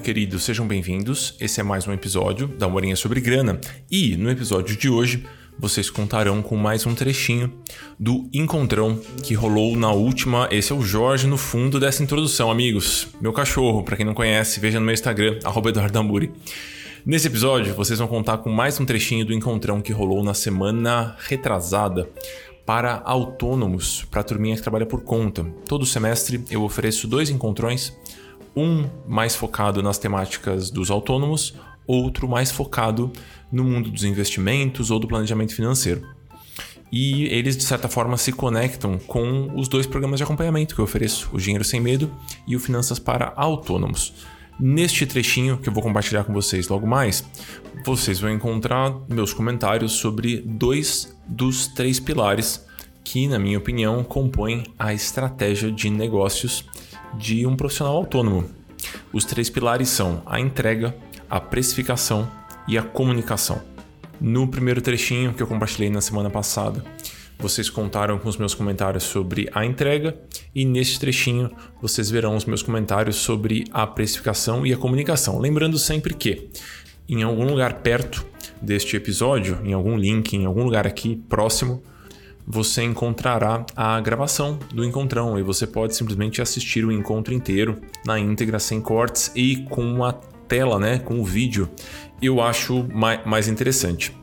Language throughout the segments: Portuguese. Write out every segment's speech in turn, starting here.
queridos, sejam bem-vindos. Esse é mais um episódio da Morinha sobre Grana. E no episódio de hoje, vocês contarão com mais um trechinho do encontrão que rolou na última. Esse é o Jorge no fundo dessa introdução, amigos. Meu cachorro, para quem não conhece, veja no meu Instagram, @eduardamuri. Nesse episódio, vocês vão contar com mais um trechinho do encontrão que rolou na semana retrasada para autônomos, para a turminha que trabalha por conta. Todo semestre eu ofereço dois encontrões um mais focado nas temáticas dos autônomos, outro mais focado no mundo dos investimentos ou do planejamento financeiro. E eles, de certa forma, se conectam com os dois programas de acompanhamento que eu ofereço, o Dinheiro Sem Medo e o Finanças para Autônomos. Neste trechinho que eu vou compartilhar com vocês logo mais, vocês vão encontrar meus comentários sobre dois dos três pilares que, na minha opinião, compõem a estratégia de negócios de um profissional autônomo. Os três pilares são a entrega, a precificação e a comunicação. No primeiro trechinho que eu compartilhei na semana passada, vocês contaram com os meus comentários sobre a entrega e neste trechinho vocês verão os meus comentários sobre a precificação e a comunicação. Lembrando sempre que em algum lugar perto deste episódio, em algum link, em algum lugar aqui próximo, você encontrará a gravação do encontrão e você pode simplesmente assistir o encontro inteiro na íntegra sem cortes e com a tela, né, com o vídeo. Eu acho mais interessante.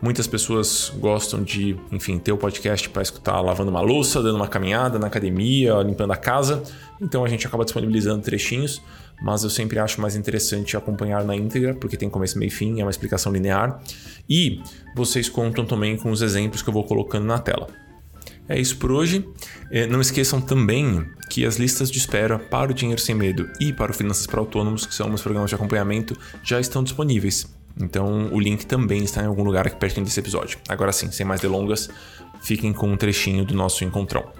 Muitas pessoas gostam de, enfim, ter o podcast para escutar lavando uma louça, dando uma caminhada na academia, limpando a casa. Então a gente acaba disponibilizando trechinhos, mas eu sempre acho mais interessante acompanhar na íntegra, porque tem começo, meio e fim, é uma explicação linear. E vocês contam também com os exemplos que eu vou colocando na tela. É isso por hoje. É, não esqueçam também que as listas de espera para o Dinheiro Sem Medo e para o Finanças para Autônomos, que são meus programas de acompanhamento, já estão disponíveis. Então o link também está em algum lugar aqui perto desse episódio. Agora sim, sem mais delongas, fiquem com um trechinho do nosso encontrão.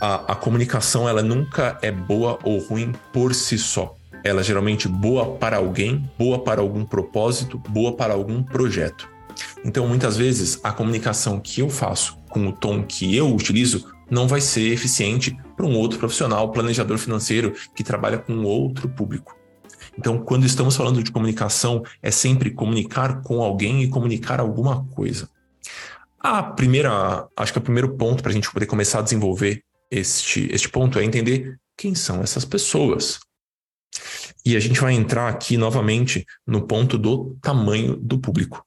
A, a comunicação ela nunca é boa ou ruim por si só. Ela é geralmente boa para alguém, boa para algum propósito, boa para algum projeto. Então, muitas vezes, a comunicação que eu faço com o tom que eu utilizo não vai ser eficiente para um outro profissional, planejador financeiro, que trabalha com outro público. Então, quando estamos falando de comunicação, é sempre comunicar com alguém e comunicar alguma coisa. A primeira, acho que o primeiro ponto para a gente poder começar a desenvolver este, este ponto é entender quem são essas pessoas. E a gente vai entrar aqui novamente no ponto do tamanho do público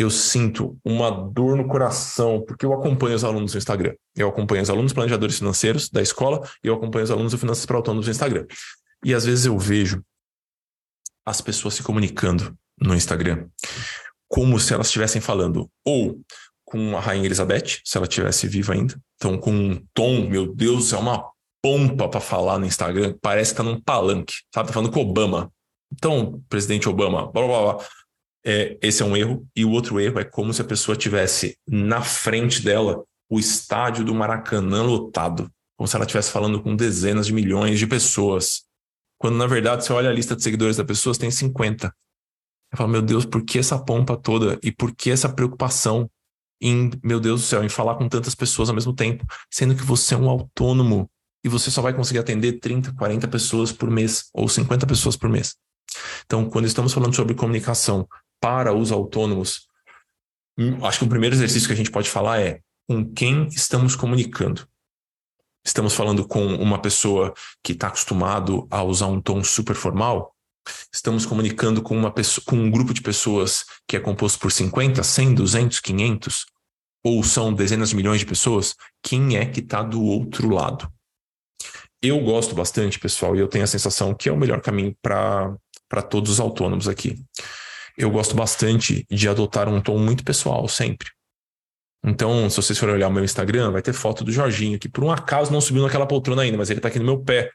eu sinto uma dor no coração, porque eu acompanho os alunos no Instagram. Eu acompanho os alunos planejadores financeiros da escola e eu acompanho os alunos do Finanças para Autônomos no Instagram. E às vezes eu vejo as pessoas se comunicando no Instagram como se elas estivessem falando ou com a Rainha Elizabeth, se ela estivesse viva ainda. Então, com um tom, meu Deus, é uma pompa para falar no Instagram, parece que tá num palanque, sabe? Tá falando com Obama. Então, presidente Obama, blá blá blá é, esse é um erro. E o outro erro é como se a pessoa tivesse na frente dela o estádio do Maracanã lotado, como se ela estivesse falando com dezenas de milhões de pessoas. Quando na verdade você olha a lista de seguidores da pessoa, tem 50. Eu falo, meu Deus, por que essa pompa toda? E por que essa preocupação em, meu Deus do céu, em falar com tantas pessoas ao mesmo tempo, sendo que você é um autônomo e você só vai conseguir atender 30, 40 pessoas por mês ou 50 pessoas por mês. Então, quando estamos falando sobre comunicação para os autônomos, hum, acho que o primeiro exercício que a gente pode falar é com quem estamos comunicando. Estamos falando com uma pessoa que está acostumado a usar um tom super formal? Estamos comunicando com, uma pessoa, com um grupo de pessoas que é composto por 50, 100, 200, 500? Ou são dezenas de milhões de pessoas? Quem é que está do outro lado? Eu gosto bastante, pessoal, e eu tenho a sensação que é o melhor caminho para todos os autônomos aqui eu gosto bastante de adotar um tom muito pessoal sempre. Então, se vocês forem olhar o meu Instagram, vai ter foto do Jorginho, que por um acaso não subiu naquela poltrona ainda, mas ele tá aqui no meu pé.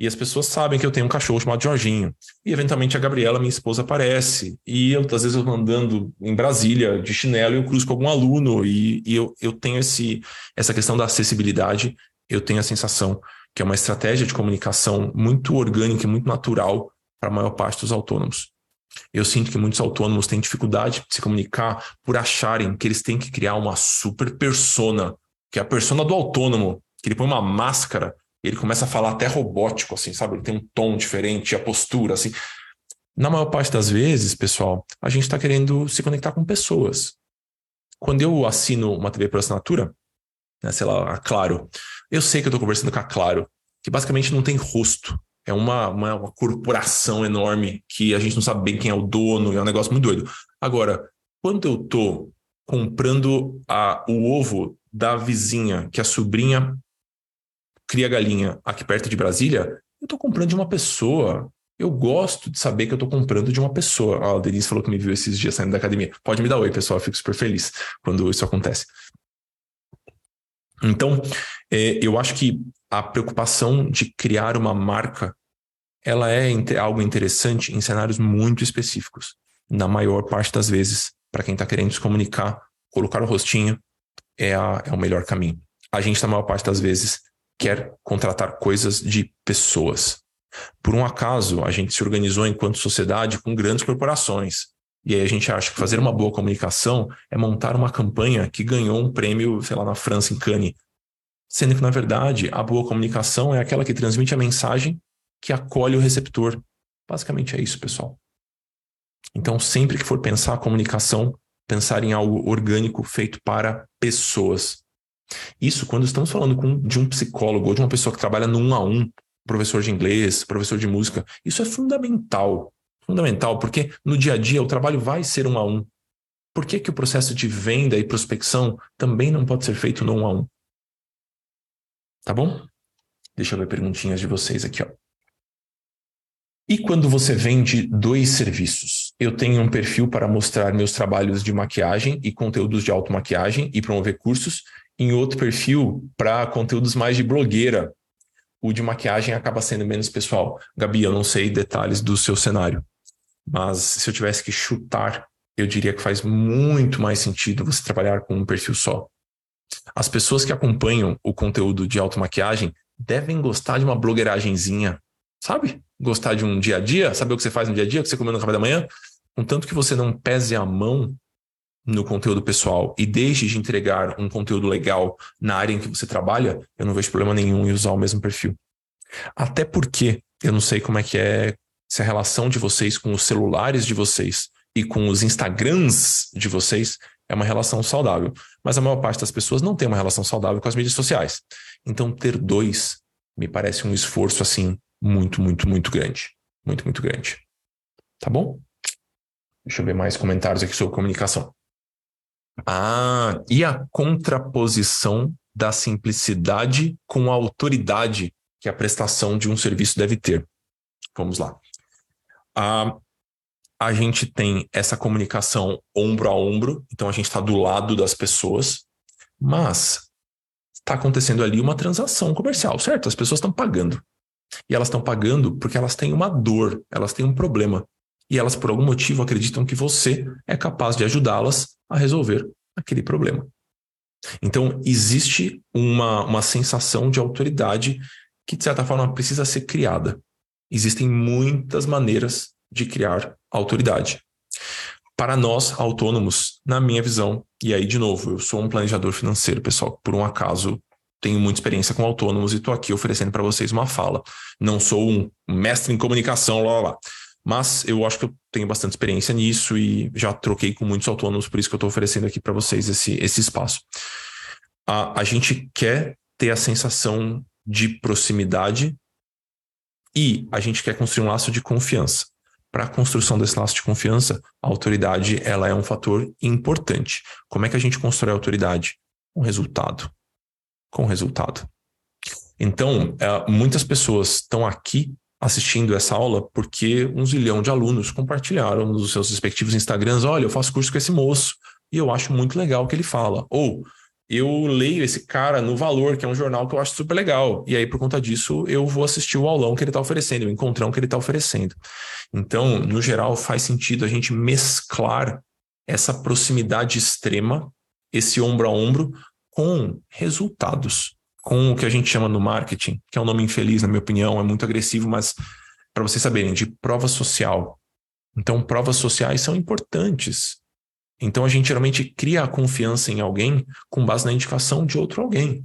E as pessoas sabem que eu tenho um cachorro chamado Jorginho. E eventualmente a Gabriela, minha esposa, aparece. E eu, às vezes, eu andando em Brasília de chinelo e eu cruzo com algum aluno. E, e eu, eu tenho esse, essa questão da acessibilidade. Eu tenho a sensação que é uma estratégia de comunicação muito orgânica e muito natural para a maior parte dos autônomos. Eu sinto que muitos autônomos têm dificuldade de se comunicar por acharem que eles têm que criar uma super persona, que é a persona do autônomo, que ele põe uma máscara Ele começa a falar até robótico, assim, sabe? Ele tem um tom diferente, a postura, assim. Na maior parte das vezes, pessoal, a gente está querendo se conectar com pessoas. Quando eu assino uma TV por assinatura, né, sei lá, a Claro, eu sei que eu estou conversando com a Claro, que basicamente não tem rosto. É uma, uma, uma, corporação enorme que a gente não sabe bem quem é o dono, é um negócio muito doido. Agora, quando eu estou comprando a, o ovo da vizinha, que a sobrinha cria galinha aqui perto de Brasília, eu estou comprando de uma pessoa. Eu gosto de saber que eu estou comprando de uma pessoa. Ah, a Denise falou que me viu esses dias saindo da academia. Pode me dar oi, pessoal. Eu fico super feliz quando isso acontece. Então, é, eu acho que a preocupação de criar uma marca ela é algo interessante em cenários muito específicos. Na maior parte das vezes, para quem está querendo se comunicar, colocar o rostinho é, a, é o melhor caminho. A gente, na maior parte das vezes, quer contratar coisas de pessoas. Por um acaso, a gente se organizou enquanto sociedade com grandes corporações. E aí a gente acha que fazer uma boa comunicação é montar uma campanha que ganhou um prêmio, sei lá, na França, em Cannes. Sendo que, na verdade, a boa comunicação é aquela que transmite a mensagem que acolhe o receptor. Basicamente é isso, pessoal. Então, sempre que for pensar a comunicação, pensar em algo orgânico feito para pessoas. Isso quando estamos falando com, de um psicólogo ou de uma pessoa que trabalha no um a um, professor de inglês, professor de música, isso é fundamental. Fundamental, porque no dia a dia o trabalho vai ser um a um. Por que, que o processo de venda e prospecção também não pode ser feito no um a um? Tá bom? Deixa eu ver perguntinhas de vocês aqui, ó. E quando você vende dois serviços? Eu tenho um perfil para mostrar meus trabalhos de maquiagem e conteúdos de automaquiagem e promover cursos, em outro perfil para conteúdos mais de blogueira. O de maquiagem acaba sendo menos pessoal. Gabi, eu não sei detalhes do seu cenário, mas se eu tivesse que chutar, eu diria que faz muito mais sentido você trabalhar com um perfil só. As pessoas que acompanham o conteúdo de automaquiagem devem gostar de uma blogueiragenzinha, sabe? Gostar de um dia a dia, saber o que você faz no dia a dia, o que você comeu no café da manhã. Contanto que você não pese a mão no conteúdo pessoal e deixe de entregar um conteúdo legal na área em que você trabalha, eu não vejo problema nenhum em usar o mesmo perfil. Até porque eu não sei como é que é se a relação de vocês com os celulares de vocês e com os Instagrams de vocês é uma relação saudável. Mas a maior parte das pessoas não tem uma relação saudável com as mídias sociais. Então, ter dois me parece um esforço assim muito, muito, muito grande. Muito, muito grande. Tá bom? Deixa eu ver mais comentários aqui sobre comunicação. Ah, e a contraposição da simplicidade com a autoridade que a prestação de um serviço deve ter. Vamos lá. Ah, a gente tem essa comunicação ombro a ombro, então a gente está do lado das pessoas, mas está acontecendo ali uma transação comercial, certo? As pessoas estão pagando. E elas estão pagando porque elas têm uma dor, elas têm um problema. E elas, por algum motivo, acreditam que você é capaz de ajudá-las a resolver aquele problema. Então, existe uma, uma sensação de autoridade que, de certa forma, precisa ser criada. Existem muitas maneiras de criar autoridade. Para nós, autônomos, na minha visão, e aí, de novo, eu sou um planejador financeiro, pessoal, por um acaso tenho muita experiência com autônomos e estou aqui oferecendo para vocês uma fala. Não sou um mestre em comunicação, lá, lá, lá. Mas eu acho que eu tenho bastante experiência nisso e já troquei com muitos autônomos, por isso que eu estou oferecendo aqui para vocês esse, esse espaço. A, a gente quer ter a sensação de proximidade e a gente quer construir um laço de confiança. Para a construção desse laço de confiança, a autoridade ela é um fator importante. Como é que a gente constrói a autoridade? Com resultado. Com resultado. Então, é, muitas pessoas estão aqui assistindo essa aula porque um zilhão de alunos compartilharam nos seus respectivos Instagrams: olha, eu faço curso com esse moço e eu acho muito legal o que ele fala. Ou eu leio esse cara no Valor, que é um jornal que eu acho super legal. E aí, por conta disso, eu vou assistir o aulão que ele está oferecendo, o encontrão que ele está oferecendo. Então, no geral, faz sentido a gente mesclar essa proximidade extrema, esse ombro a ombro, com resultados com o que a gente chama no marketing, que é um nome infeliz, na minha opinião, é muito agressivo, mas para vocês saberem, de prova social. Então, provas sociais são importantes. Então, a gente geralmente cria a confiança em alguém com base na indicação de outro alguém.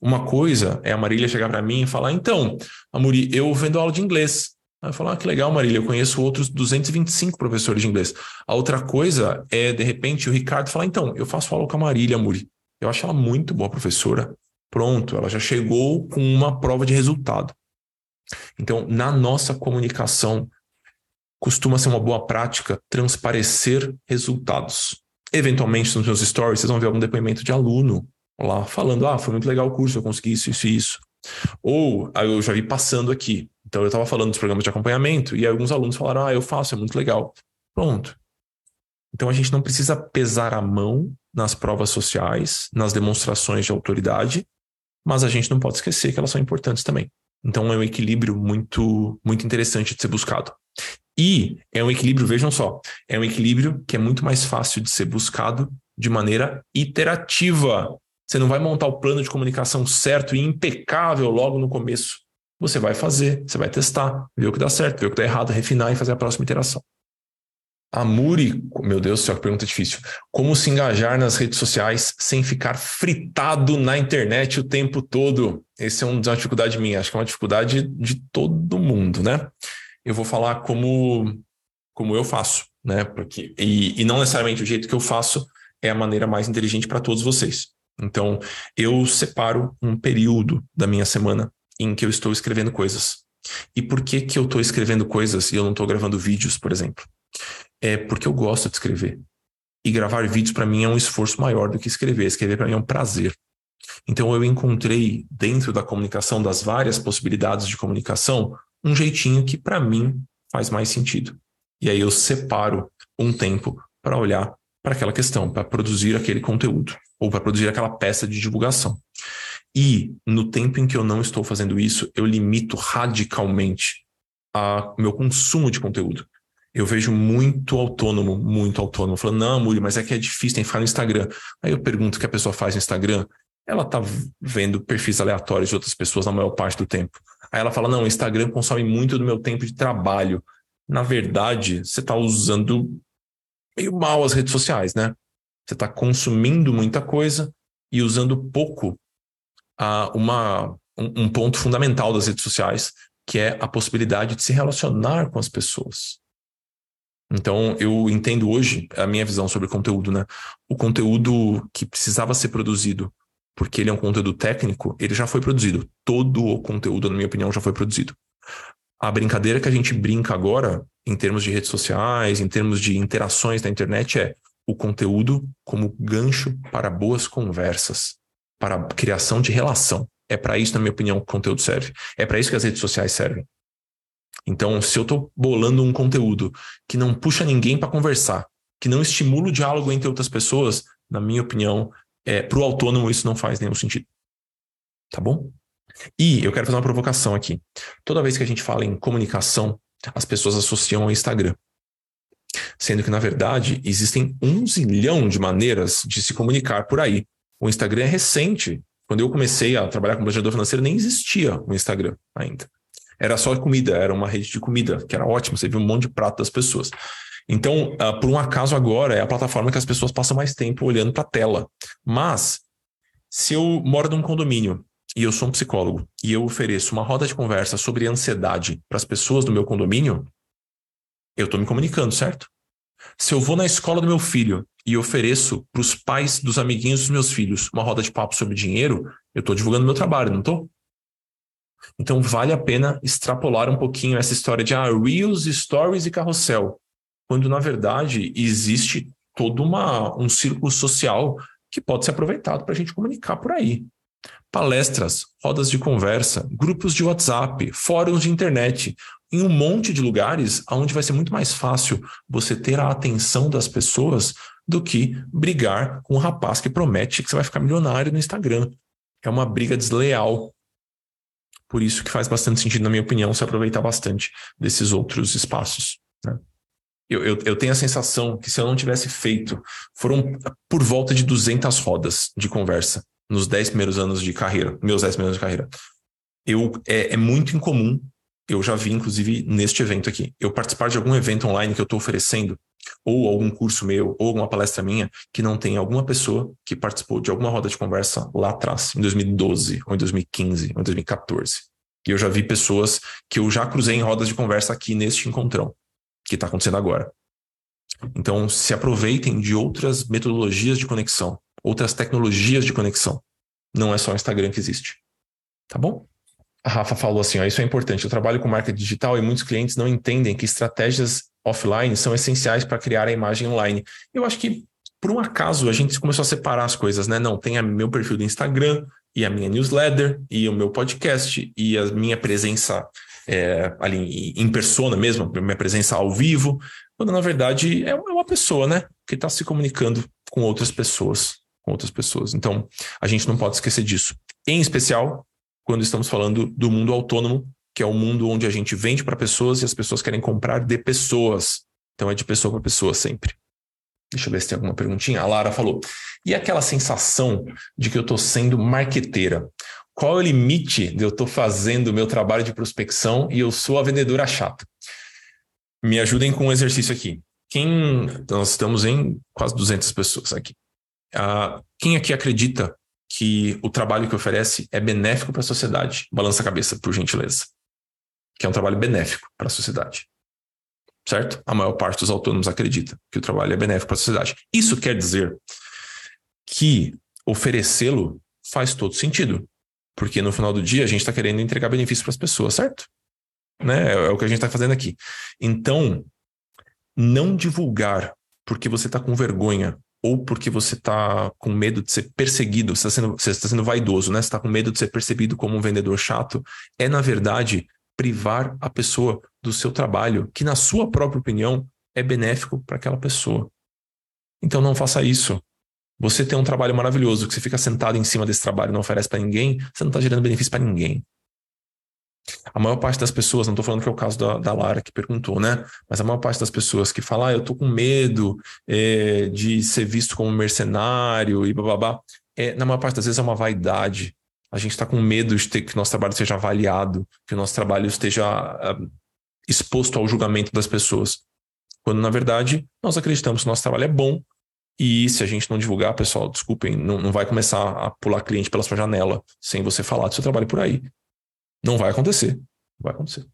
Uma coisa é a Marília chegar para mim e falar: então, Amuri, eu vendo aula de inglês. Aí eu falo, ah, que legal, Marília, eu conheço outros 225 professores de inglês. A outra coisa é, de repente, o Ricardo falar, então, eu faço aula com a Marília, Amuri. Eu acho ela muito boa professora. Pronto, ela já chegou com uma prova de resultado. Então, na nossa comunicação, costuma ser uma boa prática transparecer resultados. Eventualmente, nos meus stories, vocês vão ver algum depoimento de aluno lá falando: ah, foi muito legal o curso, eu consegui isso, isso e isso. Ou eu já vi passando aqui. Então eu estava falando dos programas de acompanhamento e alguns alunos falaram: ah, eu faço, é muito legal. Pronto. Então a gente não precisa pesar a mão nas provas sociais, nas demonstrações de autoridade, mas a gente não pode esquecer que elas são importantes também. Então é um equilíbrio muito, muito interessante de ser buscado. E é um equilíbrio, vejam só, é um equilíbrio que é muito mais fácil de ser buscado de maneira iterativa. Você não vai montar o plano de comunicação certo e impecável logo no começo. Você vai fazer, você vai testar, ver o que dá certo, ver o que dá errado, refinar e fazer a próxima iteração. A Muri, meu Deus céu, que pergunta difícil. Como se engajar nas redes sociais sem ficar fritado na internet o tempo todo? Esse é uma dificuldade minha, acho que é uma dificuldade de todo mundo, né? Eu vou falar como, como eu faço, né? Porque, e, e não necessariamente o jeito que eu faço é a maneira mais inteligente para todos vocês. Então, eu separo um período da minha semana em que eu estou escrevendo coisas. E por que, que eu estou escrevendo coisas e eu não estou gravando vídeos, por exemplo? É porque eu gosto de escrever. E gravar vídeos para mim é um esforço maior do que escrever. Escrever para mim é um prazer. Então eu encontrei dentro da comunicação, das várias possibilidades de comunicação, um jeitinho que para mim faz mais sentido. E aí eu separo um tempo para olhar para aquela questão, para produzir aquele conteúdo ou para produzir aquela peça de divulgação. E no tempo em que eu não estou fazendo isso, eu limito radicalmente o meu consumo de conteúdo. Eu vejo muito autônomo, muito autônomo, falando, não, Muri, mas é que é difícil, tem que ficar no Instagram. Aí eu pergunto o que a pessoa faz no Instagram. Ela tá vendo perfis aleatórios de outras pessoas na maior parte do tempo. Aí ela fala, não, o Instagram consome muito do meu tempo de trabalho. Na verdade, você está usando meio mal as redes sociais, né? Você está consumindo muita coisa e usando pouco a uma, um, um ponto fundamental das redes sociais, que é a possibilidade de se relacionar com as pessoas. Então, eu entendo hoje a minha visão sobre conteúdo, né? O conteúdo que precisava ser produzido, porque ele é um conteúdo técnico, ele já foi produzido. Todo o conteúdo, na minha opinião, já foi produzido. A brincadeira que a gente brinca agora, em termos de redes sociais, em termos de interações na internet, é o conteúdo como gancho para boas conversas para criação de relação. É para isso, na minha opinião, que o conteúdo serve. É para isso que as redes sociais servem. Então, se eu estou bolando um conteúdo que não puxa ninguém para conversar, que não estimula o diálogo entre outras pessoas, na minha opinião, é, para o autônomo isso não faz nenhum sentido. Tá bom? E eu quero fazer uma provocação aqui. Toda vez que a gente fala em comunicação, as pessoas associam ao Instagram. Sendo que, na verdade, existem um zilhão de maneiras de se comunicar por aí. O Instagram é recente. Quando eu comecei a trabalhar como planejador financeiro, nem existia o Instagram ainda. Era só comida, era uma rede de comida, que era ótimo, você viu um monte de prato das pessoas. Então, uh, por um acaso agora, é a plataforma que as pessoas passam mais tempo olhando para a tela. Mas, se eu moro num condomínio e eu sou um psicólogo e eu ofereço uma roda de conversa sobre ansiedade para as pessoas do meu condomínio, eu estou me comunicando, certo? Se eu vou na escola do meu filho e ofereço para os pais dos amiguinhos dos meus filhos uma roda de papo sobre dinheiro, eu estou divulgando meu trabalho, não estou? Então vale a pena extrapolar um pouquinho essa história de ah, Reels, Stories e Carrossel, quando na verdade existe todo uma, um círculo social que pode ser aproveitado para a gente comunicar por aí. Palestras, rodas de conversa, grupos de WhatsApp, fóruns de internet, em um monte de lugares onde vai ser muito mais fácil você ter a atenção das pessoas do que brigar com um rapaz que promete que você vai ficar milionário no Instagram. É uma briga desleal. Por isso que faz bastante sentido, na minha opinião, se aproveitar bastante desses outros espaços. Né? Eu, eu, eu, tenho a sensação que se eu não tivesse feito, foram por volta de 200 rodas de conversa nos 10 primeiros anos de carreira, meus 10 primeiros anos de carreira. Eu, é, é muito incomum eu já vi, inclusive, neste evento aqui. Eu participar de algum evento online que eu estou oferecendo, ou algum curso meu, ou alguma palestra minha, que não tem alguma pessoa que participou de alguma roda de conversa lá atrás, em 2012, ou em 2015, ou em 2014. E eu já vi pessoas que eu já cruzei em rodas de conversa aqui neste encontrão, que está acontecendo agora. Então, se aproveitem de outras metodologias de conexão, outras tecnologias de conexão. Não é só o Instagram que existe. Tá bom? A Rafa falou assim: ó, isso é importante. Eu trabalho com marca digital e muitos clientes não entendem que estratégias offline são essenciais para criar a imagem online. Eu acho que, por um acaso, a gente começou a separar as coisas, né? Não, tem a meu perfil do Instagram e a minha newsletter e o meu podcast e a minha presença é, ali em persona mesmo, minha presença ao vivo, quando na verdade é uma pessoa, né? Que está se comunicando com outras pessoas, com outras pessoas. Então, a gente não pode esquecer disso. Em especial, quando estamos falando do mundo autônomo, que é o mundo onde a gente vende para pessoas e as pessoas querem comprar de pessoas. Então é de pessoa para pessoa sempre. Deixa eu ver se tem alguma perguntinha. A Lara falou: e aquela sensação de que eu estou sendo marqueteira? Qual é o limite de eu estou fazendo o meu trabalho de prospecção e eu sou a vendedora chata? Me ajudem com um exercício aqui. Quem nós estamos em quase 200 pessoas aqui. Uh, quem aqui acredita que o trabalho que oferece é benéfico para a sociedade. Balança a cabeça, por gentileza. Que é um trabalho benéfico para a sociedade. Certo? A maior parte dos autônomos acredita que o trabalho é benéfico para a sociedade. Isso quer dizer que oferecê-lo faz todo sentido. Porque no final do dia a gente está querendo entregar benefício para as pessoas, certo? Né? É, é o que a gente está fazendo aqui. Então, não divulgar porque você está com vergonha ou porque você está com medo de ser perseguido, você está sendo, está sendo vaidoso, né? Você está com medo de ser percebido como um vendedor chato, é, na verdade, privar a pessoa do seu trabalho, que, na sua própria opinião, é benéfico para aquela pessoa. Então, não faça isso. Você tem um trabalho maravilhoso, que você fica sentado em cima desse trabalho e não oferece para ninguém, você não está gerando benefício para ninguém. A maior parte das pessoas, não estou falando que é o caso da, da, Lara que perguntou, né? Mas a maior parte das pessoas que falam, ah, eu estou com medo é, de ser visto como mercenário e babá, é, na maior parte das vezes é uma vaidade. A gente está com medo de ter que nosso trabalho seja avaliado, que o nosso trabalho esteja uh, exposto ao julgamento das pessoas. Quando, na verdade, nós acreditamos que o nosso trabalho é bom e se a gente não divulgar, pessoal, desculpem, não, não vai começar a pular cliente pela sua janela sem você falar do seu trabalho por aí. Não vai acontecer. Vai acontecer.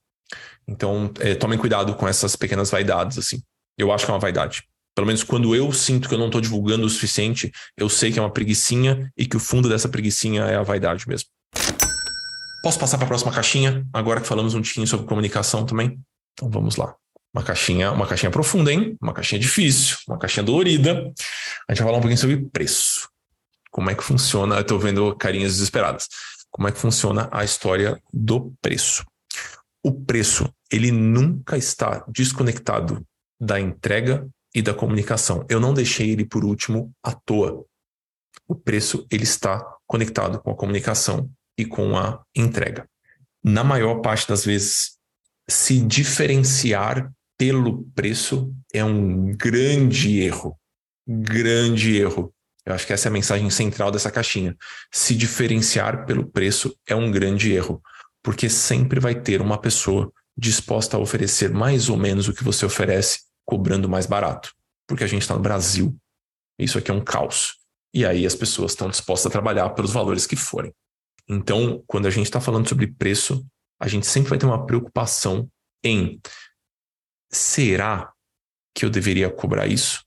Então, é, tomem cuidado com essas pequenas vaidades, assim. Eu acho que é uma vaidade. Pelo menos quando eu sinto que eu não estou divulgando o suficiente, eu sei que é uma preguiçinha e que o fundo dessa preguiçinha é a vaidade mesmo. Posso passar para a próxima caixinha? Agora que falamos um tiquinho sobre comunicação também. Então vamos lá. Uma caixinha, uma caixinha profunda, hein? Uma caixinha difícil, uma caixinha dolorida. A gente vai falar um pouquinho sobre preço. Como é que funciona? Eu estou vendo carinhas desesperadas como é que funciona a história do preço. O preço, ele nunca está desconectado da entrega e da comunicação. Eu não deixei ele por último à toa. O preço, ele está conectado com a comunicação e com a entrega. Na maior parte das vezes, se diferenciar pelo preço é um grande erro. Grande erro. Eu acho que essa é a mensagem central dessa caixinha. Se diferenciar pelo preço é um grande erro, porque sempre vai ter uma pessoa disposta a oferecer mais ou menos o que você oferece, cobrando mais barato. Porque a gente está no Brasil. Isso aqui é um caos. E aí as pessoas estão dispostas a trabalhar pelos valores que forem. Então, quando a gente está falando sobre preço, a gente sempre vai ter uma preocupação em será que eu deveria cobrar isso?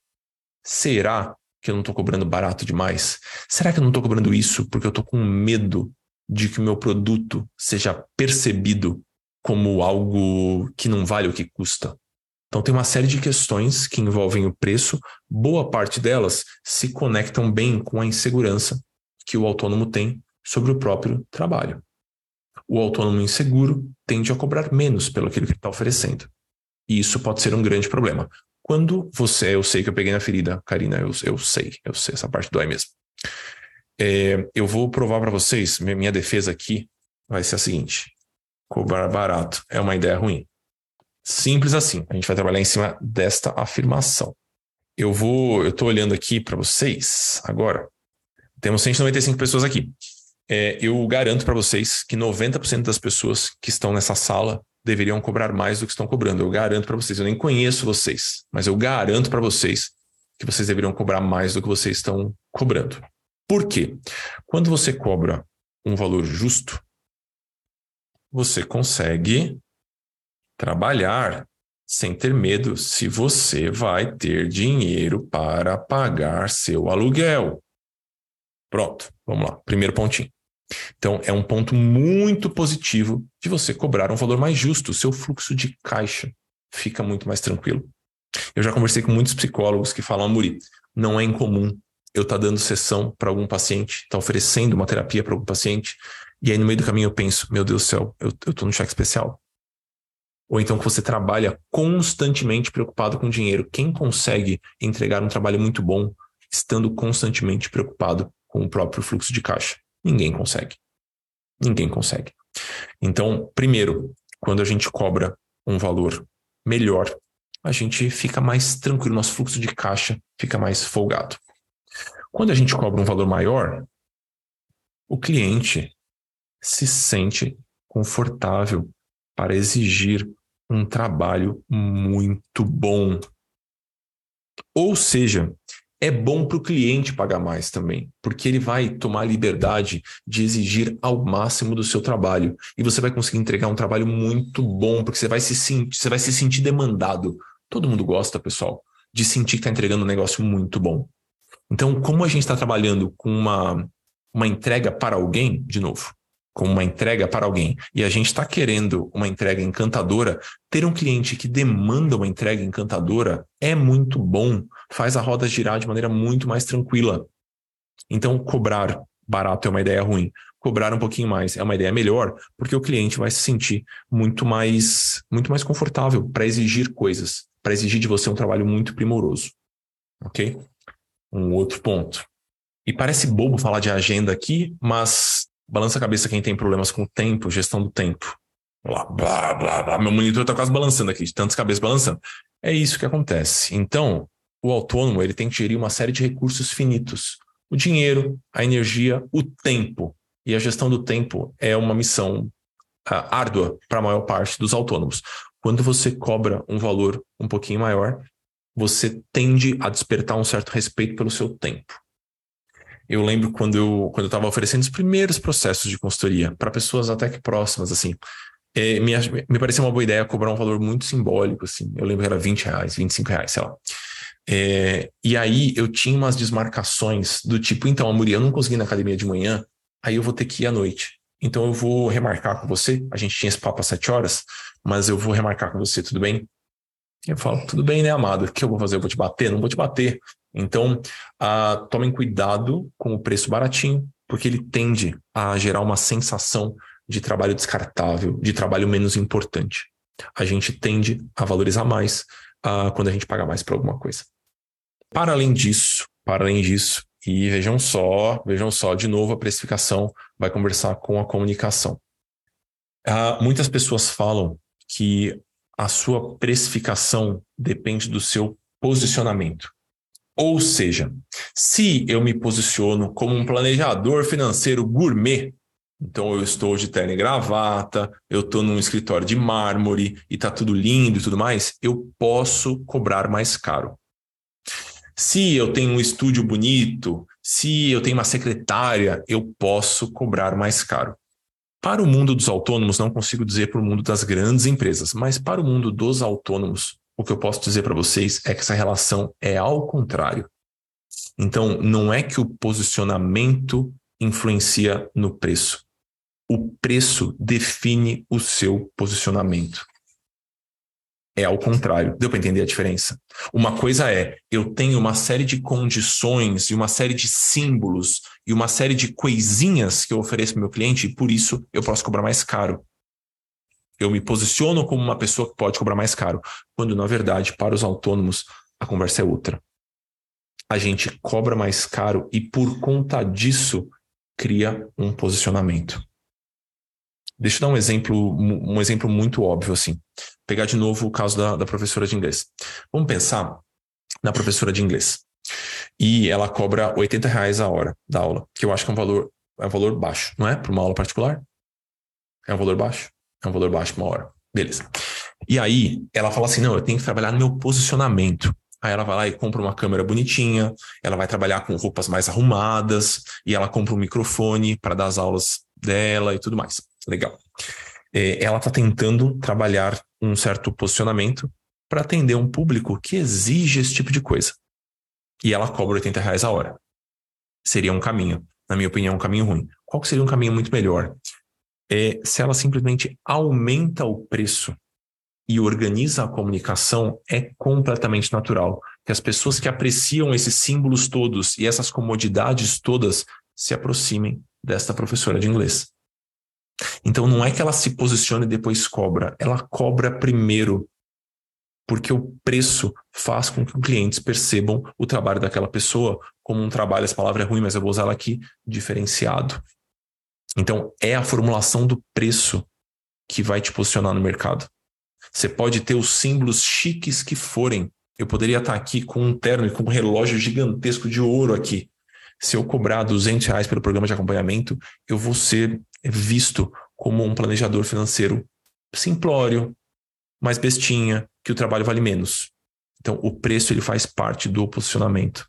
Será que eu não estou cobrando barato demais? Será que eu não estou cobrando isso porque eu estou com medo de que o meu produto seja percebido como algo que não vale o que custa? Então, tem uma série de questões que envolvem o preço, boa parte delas se conectam bem com a insegurança que o autônomo tem sobre o próprio trabalho. O autônomo inseguro tende a cobrar menos pelo que ele está oferecendo. E isso pode ser um grande problema. Quando você, eu sei que eu peguei na ferida, Karina, eu, eu sei, eu sei, essa parte dói mesmo. É, eu vou provar para vocês, minha defesa aqui vai ser a seguinte: cobrar barato é uma ideia ruim. Simples assim. A gente vai trabalhar em cima desta afirmação. Eu vou, eu estou olhando aqui para vocês agora. Temos 195 pessoas aqui. É, eu garanto para vocês que 90% das pessoas que estão nessa sala deveriam cobrar mais do que estão cobrando. Eu garanto para vocês. Eu nem conheço vocês, mas eu garanto para vocês que vocês deveriam cobrar mais do que vocês estão cobrando. Por quê? Quando você cobra um valor justo, você consegue trabalhar sem ter medo se você vai ter dinheiro para pagar seu aluguel. Pronto, vamos lá. Primeiro pontinho. Então, é um ponto muito positivo de você cobrar um valor mais justo. O seu fluxo de caixa fica muito mais tranquilo. Eu já conversei com muitos psicólogos que falam, Muri, não é incomum eu estar tá dando sessão para algum paciente, estar tá oferecendo uma terapia para algum paciente, e aí no meio do caminho eu penso, meu Deus do céu, eu, estou no cheque especial. Ou então que você trabalha constantemente preocupado com dinheiro. Quem consegue entregar um trabalho muito bom estando constantemente preocupado com o próprio fluxo de caixa? Ninguém consegue. Ninguém consegue. Então, primeiro, quando a gente cobra um valor melhor, a gente fica mais tranquilo, nosso fluxo de caixa fica mais folgado. Quando a gente cobra um valor maior, o cliente se sente confortável para exigir um trabalho muito bom. Ou seja, é bom para o cliente pagar mais também, porque ele vai tomar a liberdade de exigir ao máximo do seu trabalho e você vai conseguir entregar um trabalho muito bom, porque você vai se sentir, você vai se sentir demandado. Todo mundo gosta, pessoal, de sentir que está entregando um negócio muito bom. Então, como a gente está trabalhando com uma, uma entrega para alguém, de novo, como uma entrega para alguém, e a gente está querendo uma entrega encantadora, ter um cliente que demanda uma entrega encantadora é muito bom, faz a roda girar de maneira muito mais tranquila. Então, cobrar barato é uma ideia ruim. Cobrar um pouquinho mais é uma ideia melhor, porque o cliente vai se sentir muito mais, muito mais confortável para exigir coisas, para exigir de você um trabalho muito primoroso. Ok? Um outro ponto. E parece bobo falar de agenda aqui, mas Balança a cabeça quem tem problemas com o tempo, gestão do tempo. Blá, blá, blá, blá. Meu monitor está quase balançando aqui, de tantas cabeças balançando. É isso que acontece. Então, o autônomo ele tem que gerir uma série de recursos finitos. O dinheiro, a energia, o tempo. E a gestão do tempo é uma missão uh, árdua para a maior parte dos autônomos. Quando você cobra um valor um pouquinho maior, você tende a despertar um certo respeito pelo seu tempo. Eu lembro quando eu quando estava oferecendo os primeiros processos de consultoria para pessoas até que próximas, assim, é, me, me parecia uma boa ideia cobrar um valor muito simbólico, assim. Eu lembro que era 20 reais, 25 reais, sei lá. É, e aí eu tinha umas desmarcações do tipo, então, Amuri, eu não consegui na academia de manhã, aí eu vou ter que ir à noite. Então eu vou remarcar com você. A gente tinha esse papo às 7 horas, mas eu vou remarcar com você, tudo bem? Eu falo, tudo bem, né, amado? O que eu vou fazer? Eu vou te bater? Não vou te bater. Então, uh, tomem cuidado com o preço baratinho, porque ele tende a gerar uma sensação de trabalho descartável, de trabalho menos importante. A gente tende a valorizar mais uh, quando a gente paga mais por alguma coisa. Para além disso, para além disso, e vejam só, vejam só, de novo a precificação vai conversar com a comunicação. Uh, muitas pessoas falam que a sua precificação depende do seu posicionamento. Ou seja, se eu me posiciono como um planejador financeiro gourmet, então eu estou de terno e gravata, eu estou num escritório de mármore e está tudo lindo e tudo mais, eu posso cobrar mais caro. Se eu tenho um estúdio bonito, se eu tenho uma secretária, eu posso cobrar mais caro. Para o mundo dos autônomos, não consigo dizer para o mundo das grandes empresas, mas para o mundo dos autônomos, o que eu posso dizer para vocês é que essa relação é ao contrário. Então, não é que o posicionamento influencia no preço. O preço define o seu posicionamento. É ao contrário. Deu para entender a diferença? Uma coisa é, eu tenho uma série de condições e uma série de símbolos e uma série de coisinhas que eu ofereço para meu cliente e por isso eu posso cobrar mais caro. Eu me posiciono como uma pessoa que pode cobrar mais caro, quando na verdade, para os autônomos, a conversa é outra. A gente cobra mais caro e por conta disso cria um posicionamento. Deixa eu dar um exemplo, um exemplo muito óbvio assim pegar de novo o caso da, da professora de inglês. Vamos pensar na professora de inglês. E ela cobra 80 reais a hora da aula, que eu acho que é um valor, é um valor baixo, não é? Para uma aula particular? É um valor baixo? É um valor baixo uma hora. Beleza. E aí, ela fala assim: não, eu tenho que trabalhar no meu posicionamento. Aí ela vai lá e compra uma câmera bonitinha, ela vai trabalhar com roupas mais arrumadas, e ela compra um microfone para dar as aulas dela e tudo mais. Legal. É, ela está tentando trabalhar um certo posicionamento para atender um público que exige esse tipo de coisa. E ela cobra 80 reais a hora. Seria um caminho, na minha opinião, um caminho ruim. Qual seria um caminho muito melhor? É se ela simplesmente aumenta o preço e organiza a comunicação é completamente natural. Que as pessoas que apreciam esses símbolos todos e essas comodidades todas se aproximem desta professora de inglês. Então não é que ela se posicione e depois cobra, ela cobra primeiro, porque o preço faz com que os clientes percebam o trabalho daquela pessoa como um trabalho, essa palavra é ruim, mas eu vou usar ela aqui, diferenciado. Então é a formulação do preço que vai te posicionar no mercado. Você pode ter os símbolos chiques que forem. Eu poderia estar aqui com um terno e com um relógio gigantesco de ouro aqui. Se eu cobrar 200 reais pelo programa de acompanhamento, eu vou ser visto como um planejador financeiro simplório, mais bestinha, que o trabalho vale menos. Então, o preço ele faz parte do posicionamento.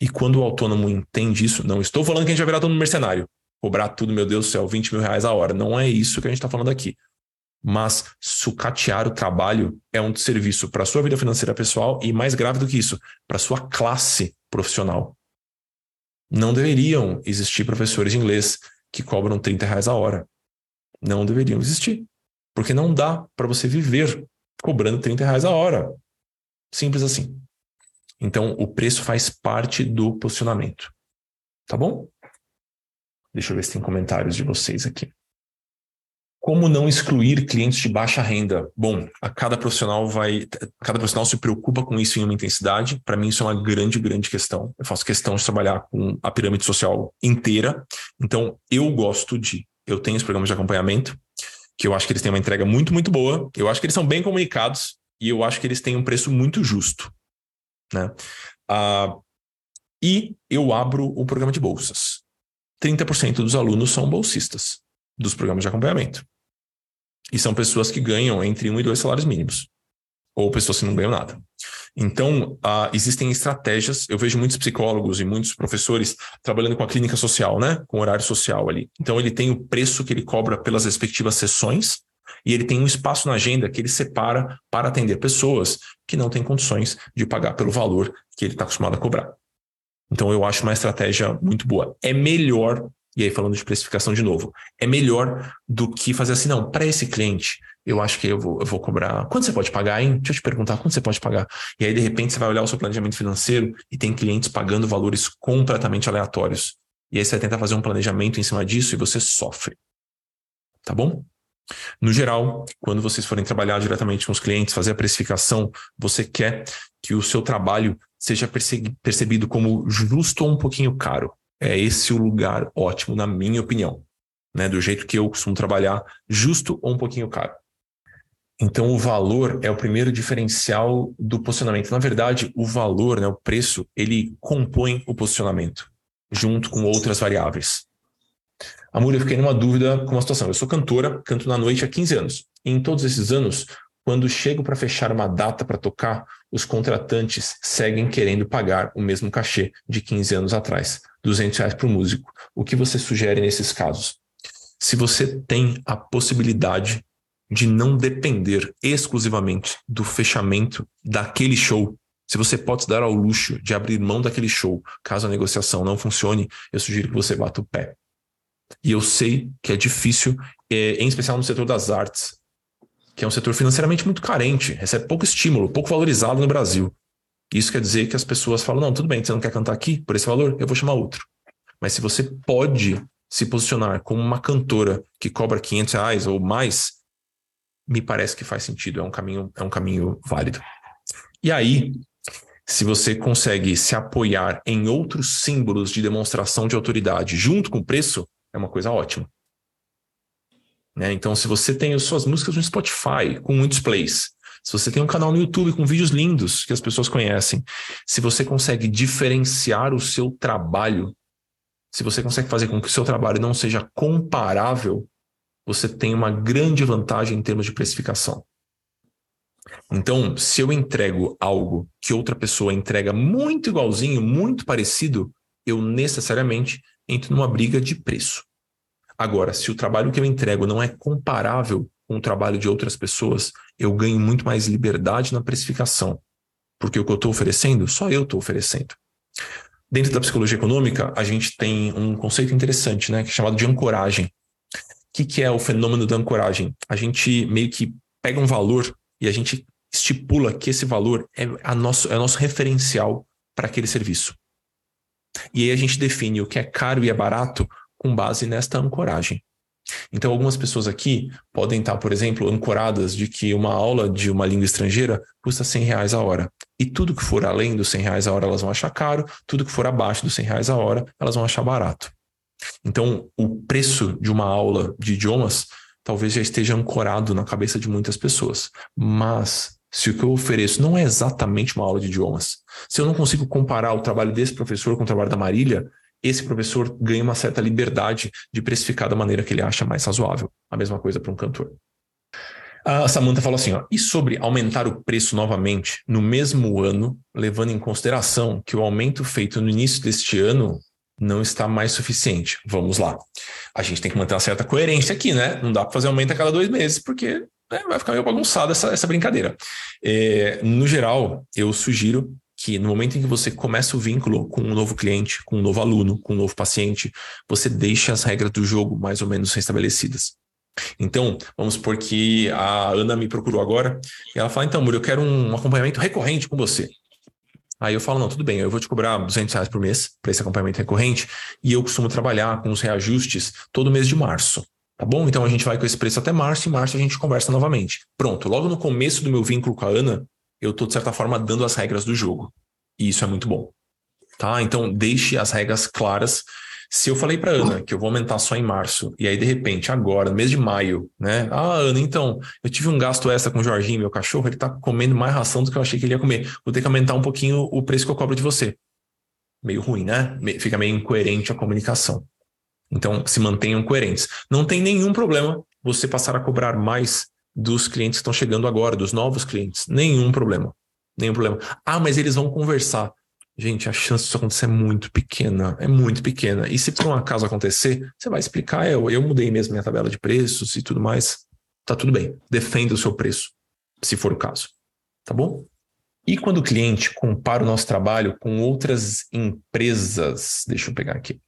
E quando o autônomo entende isso, não estou falando que a gente vai virar todo um mercenário, cobrar tudo, meu Deus do céu, 20 mil reais a hora. Não é isso que a gente está falando aqui mas sucatear o trabalho é um serviço para a sua vida financeira pessoal e, mais grave do que isso, para a sua classe profissional. Não deveriam existir professores de inglês que cobram 30 reais a hora. Não deveriam existir. Porque não dá para você viver cobrando 30 reais a hora. Simples assim. Então, o preço faz parte do posicionamento. Tá bom? Deixa eu ver se tem comentários de vocês aqui. Como não excluir clientes de baixa renda? Bom, a cada profissional vai, cada profissional se preocupa com isso em uma intensidade. Para mim isso é uma grande, grande questão. Eu faço questão de trabalhar com a pirâmide social inteira. Então eu gosto de, eu tenho os programas de acompanhamento que eu acho que eles têm uma entrega muito, muito boa. Eu acho que eles são bem comunicados e eu acho que eles têm um preço muito justo, né? Ah, e eu abro o programa de bolsas. 30% dos alunos são bolsistas dos programas de acompanhamento. E são pessoas que ganham entre um e dois salários mínimos. Ou pessoas que não ganham nada. Então, uh, existem estratégias. Eu vejo muitos psicólogos e muitos professores trabalhando com a clínica social, né? Com horário social ali. Então, ele tem o preço que ele cobra pelas respectivas sessões e ele tem um espaço na agenda que ele separa para atender pessoas que não têm condições de pagar pelo valor que ele está acostumado a cobrar. Então, eu acho uma estratégia muito boa. É melhor e aí, falando de precificação de novo, é melhor do que fazer assim, não, para esse cliente, eu acho que eu vou, eu vou cobrar. Quanto você pode pagar, hein? Deixa eu te perguntar, quanto você pode pagar? E aí, de repente, você vai olhar o seu planejamento financeiro e tem clientes pagando valores completamente aleatórios. E aí você vai tentar fazer um planejamento em cima disso e você sofre. Tá bom? No geral, quando vocês forem trabalhar diretamente com os clientes, fazer a precificação, você quer que o seu trabalho seja percebido como justo ou um pouquinho caro é esse o lugar ótimo, na minha opinião. Né? Do jeito que eu costumo trabalhar, justo ou um pouquinho caro. Então, o valor é o primeiro diferencial do posicionamento. Na verdade, o valor, né, o preço, ele compõe o posicionamento, junto com outras variáveis. Amor, eu fiquei numa dúvida com uma situação. Eu sou cantora, canto na noite há 15 anos. E em todos esses anos, quando chego para fechar uma data para tocar, os contratantes seguem querendo pagar o mesmo cachê de 15 anos atrás, 200 reais para o músico. O que você sugere nesses casos? Se você tem a possibilidade de não depender exclusivamente do fechamento daquele show, se você pode se dar ao luxo de abrir mão daquele show, caso a negociação não funcione, eu sugiro que você bata o pé. E eu sei que é difícil, é, em especial no setor das artes, que é um setor financeiramente muito carente, recebe pouco estímulo, pouco valorizado no Brasil. Isso quer dizer que as pessoas falam: não, tudo bem, você não quer cantar aqui por esse valor, eu vou chamar outro. Mas se você pode se posicionar como uma cantora que cobra 500 reais ou mais, me parece que faz sentido, é um caminho, é um caminho válido. E aí, se você consegue se apoiar em outros símbolos de demonstração de autoridade junto com o preço, é uma coisa ótima. Né? Então, se você tem as suas músicas no Spotify com muitos plays, se você tem um canal no YouTube com vídeos lindos que as pessoas conhecem, se você consegue diferenciar o seu trabalho, se você consegue fazer com que o seu trabalho não seja comparável, você tem uma grande vantagem em termos de precificação. Então, se eu entrego algo que outra pessoa entrega muito igualzinho, muito parecido, eu necessariamente entro numa briga de preço. Agora, se o trabalho que eu entrego não é comparável com o trabalho de outras pessoas, eu ganho muito mais liberdade na precificação. Porque o que eu estou oferecendo, só eu estou oferecendo. Dentro da psicologia econômica, a gente tem um conceito interessante, né, que é chamado de ancoragem. O que, que é o fenômeno da ancoragem? A gente meio que pega um valor e a gente estipula que esse valor é, a nosso, é o nosso referencial para aquele serviço. E aí a gente define o que é caro e é barato com base nesta ancoragem. Então, algumas pessoas aqui podem estar, por exemplo, ancoradas de que uma aula de uma língua estrangeira custa 100 reais a hora. E tudo que for além dos 100 reais a hora elas vão achar caro, tudo que for abaixo dos 100 reais a hora elas vão achar barato. Então, o preço de uma aula de idiomas talvez já esteja ancorado na cabeça de muitas pessoas. Mas se o que eu ofereço não é exatamente uma aula de idiomas, se eu não consigo comparar o trabalho desse professor com o trabalho da Marília, esse professor ganha uma certa liberdade de precificar da maneira que ele acha mais razoável. A mesma coisa para um cantor. A Samantha falou assim: ó, e sobre aumentar o preço novamente no mesmo ano, levando em consideração que o aumento feito no início deste ano não está mais suficiente. Vamos lá. A gente tem que manter uma certa coerência aqui, né? Não dá para fazer aumento a cada dois meses, porque né, vai ficar meio bagunçada essa, essa brincadeira. É, no geral, eu sugiro que no momento em que você começa o vínculo com um novo cliente, com um novo aluno, com um novo paciente, você deixa as regras do jogo mais ou menos restabelecidas. Então, vamos supor que a Ana me procurou agora e ela fala: então, Muro, eu quero um acompanhamento recorrente com você. Aí eu falo: não, tudo bem, eu vou te cobrar 200 reais por mês para esse acompanhamento recorrente e eu costumo trabalhar com os reajustes todo mês de março. Tá bom? Então a gente vai com esse preço até março e março a gente conversa novamente. Pronto, logo no começo do meu vínculo com a Ana, eu estou, de certa forma, dando as regras do jogo. E isso é muito bom. Tá? Então, deixe as regras claras. Se eu falei para Ana que eu vou aumentar só em março, e aí, de repente, agora, no mês de maio, né? Ah, Ana, então, eu tive um gasto extra com o Jorginho, meu cachorro, ele tá comendo mais ração do que eu achei que ele ia comer. Vou ter que aumentar um pouquinho o preço que eu cobro de você. Meio ruim, né? Fica meio incoerente a comunicação. Então, se mantenham coerentes. Não tem nenhum problema você passar a cobrar mais dos clientes que estão chegando agora, dos novos clientes. Nenhum problema. Nenhum problema. Ah, mas eles vão conversar. Gente, a chance disso acontecer é muito pequena. É muito pequena. E se por um acaso acontecer, você vai explicar. Eu, eu mudei mesmo minha tabela de preços e tudo mais. Tá tudo bem. Defenda o seu preço, se for o caso. Tá bom? E quando o cliente compara o nosso trabalho com outras empresas, deixa eu pegar aqui.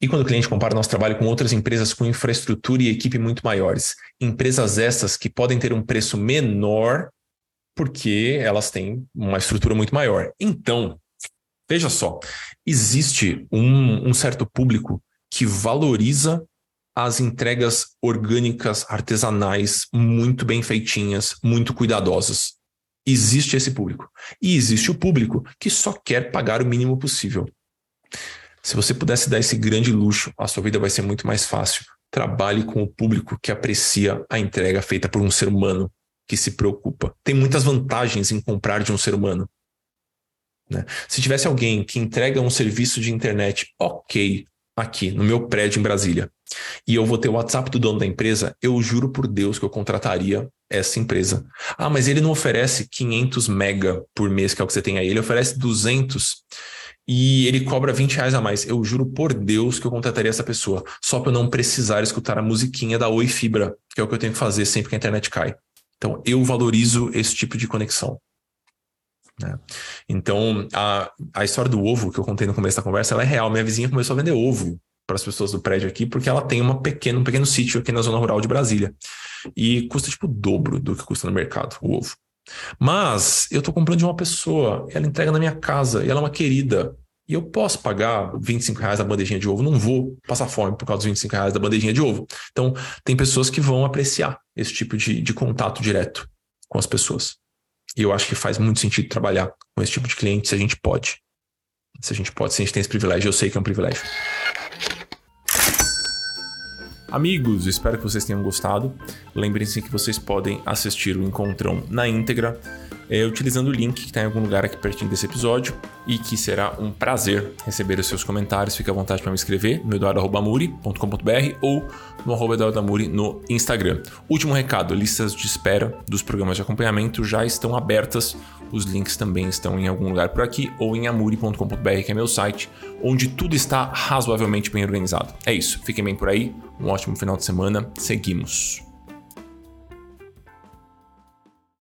E quando o cliente compara o nosso trabalho com outras empresas com infraestrutura e equipe muito maiores, empresas essas que podem ter um preço menor porque elas têm uma estrutura muito maior. Então, veja só, existe um, um certo público que valoriza as entregas orgânicas, artesanais, muito bem feitinhas, muito cuidadosas. Existe esse público. E existe o público que só quer pagar o mínimo possível. Se você pudesse dar esse grande luxo, a sua vida vai ser muito mais fácil. Trabalhe com o público que aprecia a entrega feita por um ser humano que se preocupa. Tem muitas vantagens em comprar de um ser humano. Né? Se tivesse alguém que entrega um serviço de internet ok aqui no meu prédio em Brasília e eu vou ter o WhatsApp do dono da empresa, eu juro por Deus que eu contrataria essa empresa. Ah, mas ele não oferece 500 mega por mês, que é o que você tem aí, ele oferece 200 e ele cobra 20 reais a mais. Eu juro por Deus que eu contrataria essa pessoa, só para eu não precisar escutar a musiquinha da Oi Fibra, que é o que eu tenho que fazer sempre que a internet cai. Então, eu valorizo esse tipo de conexão. Né? Então, a, a história do ovo que eu contei no começo da conversa, ela é real. Minha vizinha começou a vender ovo para as pessoas do prédio aqui, porque ela tem uma um pequeno sítio aqui na zona rural de Brasília. E custa tipo o dobro do que custa no mercado, o ovo. Mas eu estou comprando de uma pessoa, ela entrega na minha casa, e ela é uma querida. E eu posso pagar 25 reais da bandejinha de ovo, não vou passar fome por causa dos 25 reais da bandejinha de ovo. Então, tem pessoas que vão apreciar esse tipo de, de contato direto com as pessoas. E eu acho que faz muito sentido trabalhar com esse tipo de cliente se a gente pode. Se a gente pode, se a gente tem esse privilégio, eu sei que é um privilégio. Amigos, espero que vocês tenham gostado. Lembrem-se que vocês podem assistir o Encontrão na íntegra é, utilizando o link que está em algum lugar aqui pertinho desse episódio e que será um prazer receber os seus comentários. Fique à vontade para me escrever no eduardo.muri.com.br ou no arroba eduardo.muri no Instagram. Último recado, listas de espera dos programas de acompanhamento já estão abertas. Os links também estão em algum lugar por aqui ou em amuri.com.br, que é meu site, onde tudo está razoavelmente bem organizado. É isso, fiquem bem por aí, um ótimo final de semana, seguimos.